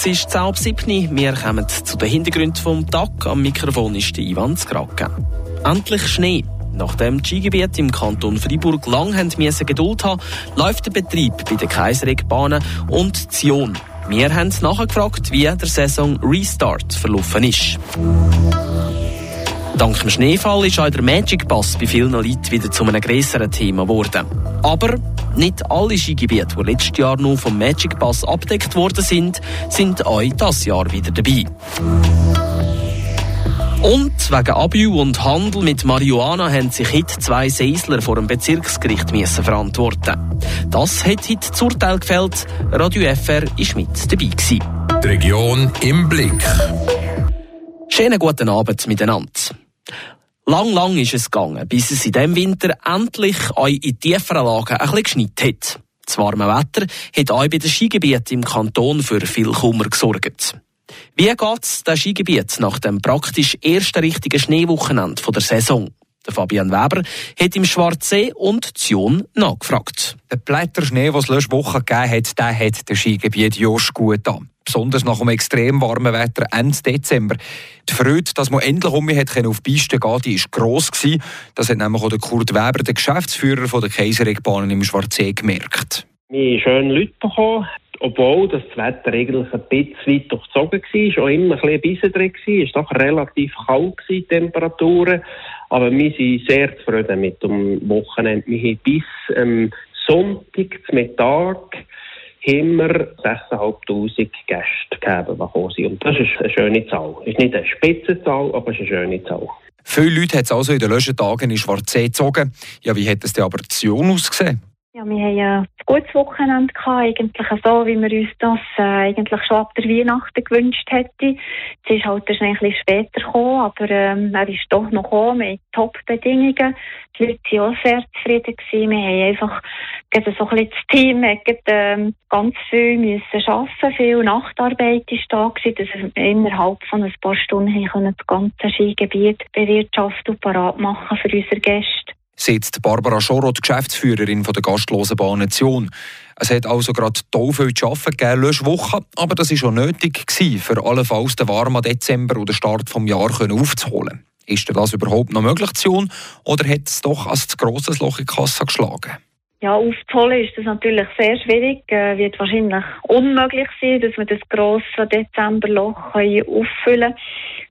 Es ist 10.07 Wir kommen zu den Hintergründen vom Tag. Am Mikrofon ist die Ivan Skrake. Endlich Schnee. Nachdem die Skigebiete im Kanton Freiburg lang haben Geduld haben, läuft der Betrieb bei den Kaiserregbahnen und Zion. Wir haben nachgefragt, wie der Saison Restart verlaufen ist. Dank dem Schneefall ist auch der Magic Pass bei vielen Leuten wieder zu einem grösseren Thema geworden. Aber nicht alle Skigebiete, die letztes Jahr nur vom Magic Pass abdeckt worden sind, sind auch dieses Jahr wieder dabei. Und wegen Abü und Handel mit Marihuana haben sich heute zwei Seisler vor dem Bezirksgericht müssen verantworten. Das hat heute das Urteil gefällt. Radio FR war mit dabei. Gewesen. Die Region im Blick. Schönen guten Abend miteinander. Lang, lang ist es gegangen, bis es in diesem Winter endlich auch in tieferen Lagen ein bisschen geschneit hat. Das warme Wetter hat auch bei den Skigebieten im Kanton für viel Kummer gesorgt. Wie geht es den Skigebiet nach dem praktisch ersten richtigen Schneewochenende der Saison? Der Fabian Weber hat im Schwarzsee und Zion nachgefragt. Der Blätterschnee, den es letzte Woche gegeben hat, der hat das Skigebiet Josch gut an besonders nach dem extrem warmen Wetter Ende Dezember. Die Freude, dass man endlich um mich auf die Piste gehen die war gross. Das hat nämlich auch der Kurt Weber, der Geschäftsführer der Kaiserregbahnen im Schwarzsee, gemerkt. Wir haben schöne Leute bekommen, obwohl das Wetter eigentlich ein bisschen weit durchzogen war, auch immer ein bisschen drin war. Es war doch relativ kalt, die Temperaturen. Aber wir sind sehr zufrieden mit dem Wochenende. Wir haben bis ähm, Sonntag, Mittag, immer 6'500 Gäste gegeben, die gekommen sind. Und das ist eine schöne Zahl. Es ist nicht eine Spitzenzahl, aber es ist eine schöne Zahl. Viele Leute hat es also in den letzten Tagen in Schwarzsee gezogen. Ja, wie hat es denn aber Zion ausgesehen? Ja, wir haben ein gutes Wochenende gehabt, eigentlich so, wie wir uns das äh, eigentlich schon ab der Weihnachten gewünscht hätten. Es ist halt ein bisschen später gekommen, aber ähm, er ist doch noch gekommen mit Top-Bedingungen. Die Leute waren auch sehr zufrieden gewesen. Wir haben einfach so ein bisschen das Team hat ähm, ganz viel müssen arbeiten. Viel Nachtarbeit war da gewesen, dass wir innerhalb von ein paar Stunden das ganze Skigebiet bewirtschaften und parat machen für unsere Gäste sagt Barbara Schoroth, Geschäftsführerin der gastlosen Bahn Zion. Es hat also gerade toll viel zu arbeiten gegeben, letzte Woche, aber das war schon nötig für allenfalls den warmen Dezember oder den Start des Jahres aufzuholen. Ist das überhaupt noch möglich, Zion, oder hat es doch als grosses Loch in die Kasse geschlagen? Ja, aufzuholen ist das natürlich sehr schwierig. Äh, wird wahrscheinlich unmöglich sein, dass wir das grosse Dezemberloch auffüllen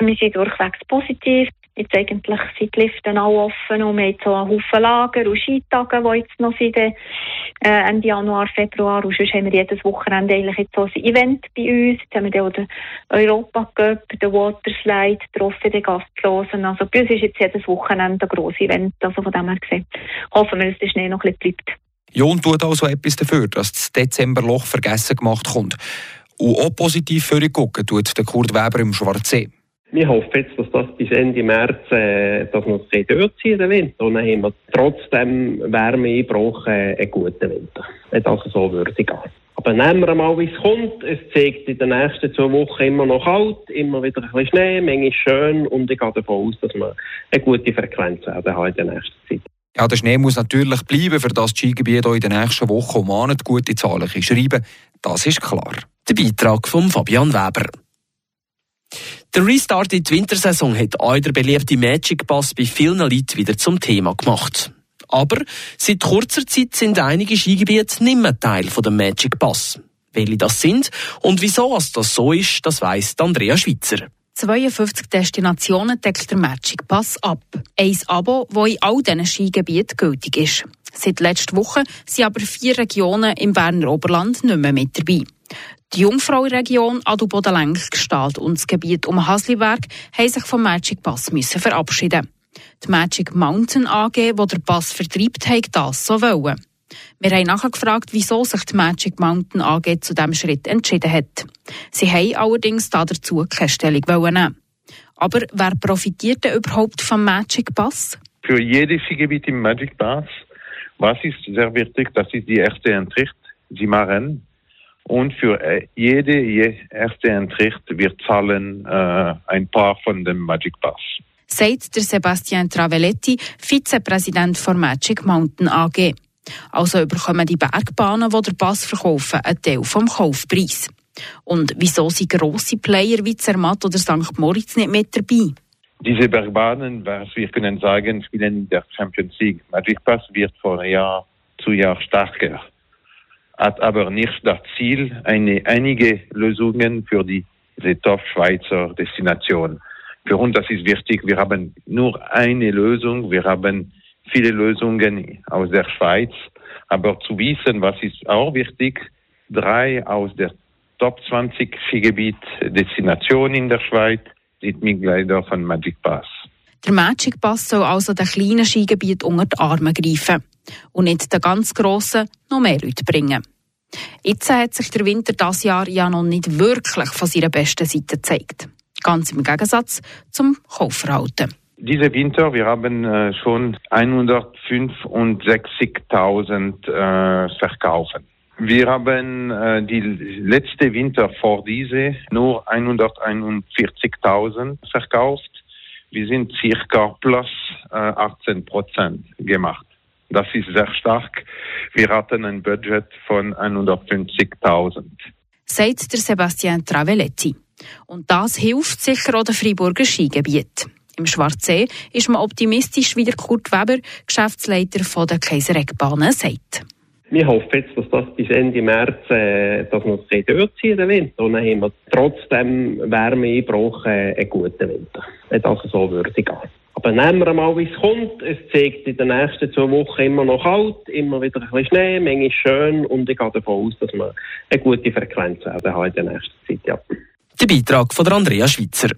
können. Wir sind durchwegs positiv. Jetzt eigentlich sind die Lifte auch offen und wir haben so einen Haufen Lager und Skitage, die jetzt noch sind, äh, Ende Januar, Februar. Und sonst haben wir jedes Wochenende eigentlich jetzt so ein Event bei uns. Jetzt haben wir dann den Europa Cup, den Waterslide, den Gastlosen. Also bei uns ist jetzt jedes Wochenende ein grosses Event. Also von dem her gesehen hoffen wir, dass der Schnee noch ein bisschen bleibt. Jon tut also etwas dafür, dass das Dezemberloch vergessen gemacht kommt. Und auch positiv für gucken tut der Kurt Weber im Schwarzsee. Wir hoffen jetzt, dass das bis Ende März äh, dass wir es durchziehen den Winter. Und dann haben wir trotzdem Wärmeeinbruch äh, einen guten Winter. Wenn das so würde gehen. Aber nehmen wir mal, wie es kommt. Es zeigt in den nächsten zwei Wochen immer noch kalt, immer wieder ein bisschen Schnee, Menge ist schön und ich gehe davon aus, dass wir eine gute Frequenz haben in der nächsten Zeit. Ja, der Schnee muss natürlich bleiben, für das Skigebiet auch in den nächsten Wochen um an gute Zahlen schreiben. Das ist klar. Der Beitrag von Fabian Weber. Der Restart in die Wintersaison hat auch der beliebte Magic Pass bei vielen Leuten wieder zum Thema gemacht. Aber seit kurzer Zeit sind einige Skigebiete nicht mehr Teil des Magic Pass. Welche das sind und wieso das so ist, das weiss Andrea Schweitzer. 52 Destinationen deckt der Magic Pass ab. Ein Abo, das in all diesen Skigebieten gültig ist. Seit letzter Woche sind aber vier Regionen im Berner Oberland nicht mehr mit dabei. Die Jungfrau-Region Adelboden-Lenk Gestalt und das Gebiet um Hasliberg haben sich vom Magic Pass müssen verabschieden. Die Magic Mountain AG, die der Pass vertreibt, hat das so wollen. Wir haben nachgefragt, wieso sich die Magic Mountain AG zu diesem Schritt entschieden hat. Sie haben allerdings dazu keine Stellung nehmen. Aber wer profitiert denn überhaupt vom Magic Pass? Für jedes Skigebiet im Magic Pass, was ist sehr wichtig, das ist die erste Entricht, die Maren. Und für äh, jede erste Entricht wir zahlen äh, ein paar von dem Magic Pass. Sagt der Sebastian Travelletti, Vizepräsident von Magic Mountain AG. Also bekommen die Bergbahnen, die der Pass verkaufen, einen Teil vom Kaufpreis. Und wieso sind grosse Player wie Zermatt oder St. Moritz nicht mit dabei? Diese Bergbahnen, was wir können sagen, spielen in der Champions League. Magic Pass wird von Jahr zu Jahr stärker, hat aber nicht das Ziel, eine, einige Lösungen für die Top-Schweizer Destination. Für uns das ist wichtig. Wir haben nur eine Lösung. Wir haben viele Lösungen aus der Schweiz. Aber zu wissen, was ist auch wichtig, drei aus der Top 20 Skigebiet Destinationen in der Schweiz sind Mitglieder von Magic Pass. Der Magic Pass soll also den kleinen Skigebiet unter die Arme greifen und nicht den ganz grossen noch mehr Leute bringen. Jetzt hat sich der Winter das Jahr ja noch nicht wirklich von seiner besten Seite gezeigt. Ganz im Gegensatz zum Kaufverhalten. Diese Winter, wir haben äh, schon 165.000 äh, verkaufen. Wir haben äh, die letzte Winter vor diese nur 141.000 verkauft. Wir sind circa plus äh, 18 Prozent gemacht. Das ist sehr stark. Wir hatten ein Budget von 150.000. Sagt der Sebastian Travelletti. Und das hilft sicher auch den Freiburger Skigebiet. Im Schwarzsee ist man optimistisch, wie der Kurt Weber, Geschäftsleiter von der Kaisereckbahnen, sagt. Wir hoffen jetzt, dass das bis Ende März, äh, dass wir es durchziehen, den Winter. Und dann haben wir trotzdem Wärmeeinbruch äh, einen guten Winter. Wenn das so würde gehen. Aber nehmen wir mal, wie es kommt. Es zeigt in den nächsten zwei Wochen immer noch kalt, immer wieder ein bisschen Schnee, Menge schön und ich gehe davon aus, dass wir eine gute Frequenz haben in der nächsten Zeit. Ja. Der Beitrag von Andrea Schweitzer.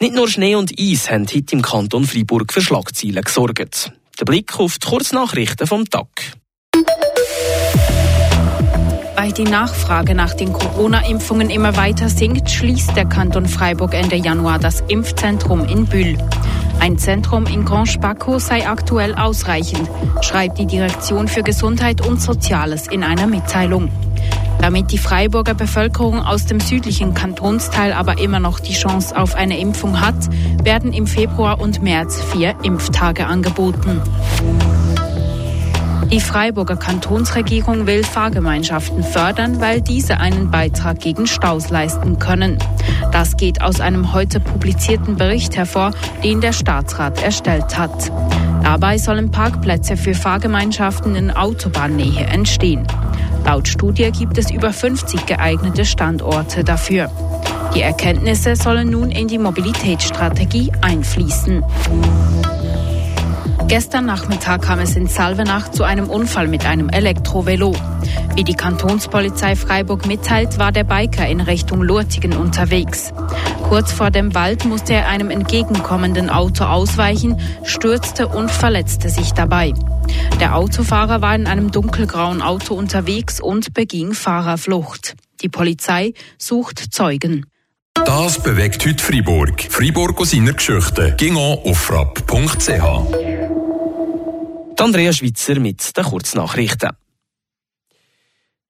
Nicht nur Schnee und Eis haben heute im Kanton Freiburg für Schlagzeilen gesorgt. Der Blick auf die Kurznachrichten vom Tag. Weil die Nachfrage nach den Corona-Impfungen immer weiter sinkt, schließt der Kanton Freiburg Ende Januar das Impfzentrum in Bühl. Ein Zentrum in Grand Spaco sei aktuell ausreichend, schreibt die Direktion für Gesundheit und Soziales in einer Mitteilung. Damit die Freiburger Bevölkerung aus dem südlichen Kantonsteil aber immer noch die Chance auf eine Impfung hat, werden im Februar und März vier Impftage angeboten. Die Freiburger Kantonsregierung will Fahrgemeinschaften fördern, weil diese einen Beitrag gegen Staus leisten können. Das geht aus einem heute publizierten Bericht hervor, den der Staatsrat erstellt hat. Dabei sollen Parkplätze für Fahrgemeinschaften in Autobahnnähe entstehen. Laut Studie gibt es über 50 geeignete Standorte dafür. Die Erkenntnisse sollen nun in die Mobilitätsstrategie einfließen. Gestern Nachmittag kam es in Salvenach zu einem Unfall mit einem Elektrovelo. Wie die Kantonspolizei Freiburg mitteilt, war der Biker in Richtung Lurtigen unterwegs. Kurz vor dem Wald musste er einem entgegenkommenden Auto ausweichen, stürzte und verletzte sich dabei. Der Autofahrer war in einem dunkelgrauen Auto unterwegs und beging Fahrerflucht. Die Polizei sucht Zeugen. Das bewegt heute Freiburg. Freiburg aus seiner Geschichte. Ging auf frapp.ch. Andrea Schwitzer mit den Kurznachrichten.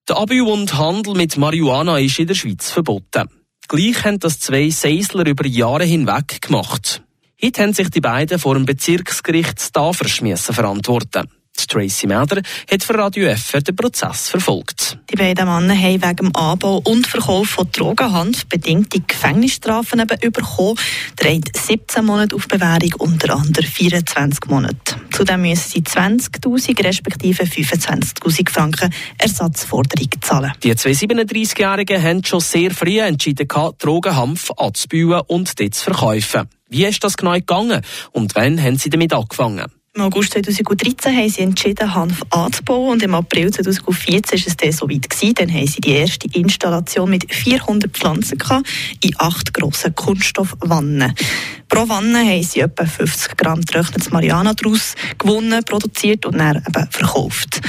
Der Abu und Handel mit Marihuana ist in der Schweiz verboten. Gleich haben das zwei Seisler über Jahre hinweg gemacht. Heute haben sich die beiden vor dem Bezirksgericht Tafers verantworten. Tracy Mäder hat für Radio FR den Prozess verfolgt. Die beiden Männer haben wegen dem Anbau und Verkauf von Drogenhand bedingte Gefängnisstrafen eben bekommen. Der eine 17 Monate auf Bewährung und der andere 24 Monate. Zudem müssen sie 20.000 respektive 25.000 Franken Ersatzforderung zahlen. Die zwei 37-Jährigen haben schon sehr früh entschieden, Drogenhanf anzubauen und dort zu verkaufen. Wie ist das genau gegangen und wann haben sie damit angefangen? Im August 2013 haben sie entschieden, Hanf anzubauen und im April 2014 war es dann so weit. Gewesen. Dann haben sie die erste Installation mit 400 Pflanzen gehabt, in acht grossen Kunststoffwannen. Pro Wanne haben sie etwa 50 Gramm getrocknetes Mariana daraus gewonnen, produziert und dann eben verkauft.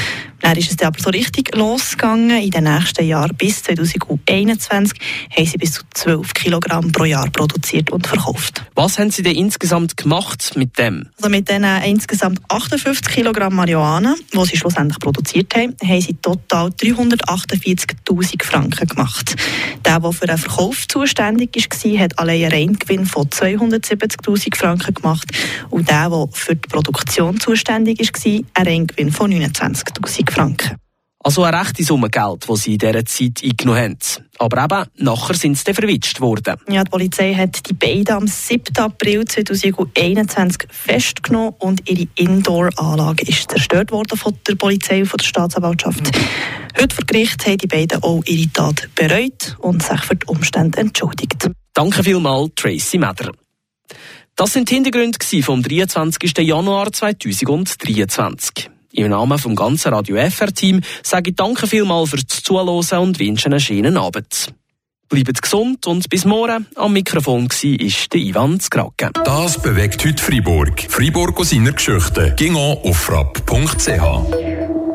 Dann ist es aber so richtig losgegangen. In den nächsten Jahren bis 2021 haben sie bis zu 12 Kilogramm pro Jahr produziert und verkauft. Was haben Sie denn insgesamt gemacht mit dem? Also mit diesen insgesamt 58 Kilogramm Marihuana, die sie schlussendlich produziert haben, haben sie total 348.000 Franken gemacht. Der, der für den Verkauf zuständig war, hat allein einen Reingewinn von 270.000 Franken gemacht und der, der für die Produktion zuständig war, einen Reingewinn von 29.000 Franken. Also eine rechte Summe Geld, die sie in dieser Zeit eingenommen haben. Aber eben, nachher sind sie verwitscht worden. Ja, die Polizei hat die beiden am 7. April 2021 festgenommen und ihre Indoor-Anlage ist zerstört worden von der Polizei und von der Staatsanwaltschaft. Heute vor Gericht haben die beiden auch ihre Tat bereut und sich für die Umstände entschuldigt. Danke vielmals, Tracy Meder. Das sind die Hintergründe vom 23. Januar 2023. Im Namen vom ganzen Radio FR-Team sage ich danke vielmals fürs Zuhören und wünsche einen schönen Abend. Bleibt gesund und bis morgen. Am Mikrofon war der Ivan Skrake. Das bewegt heute Freiburg. Freiburg aus seiner Geschichte. Ging auf frapp.ch.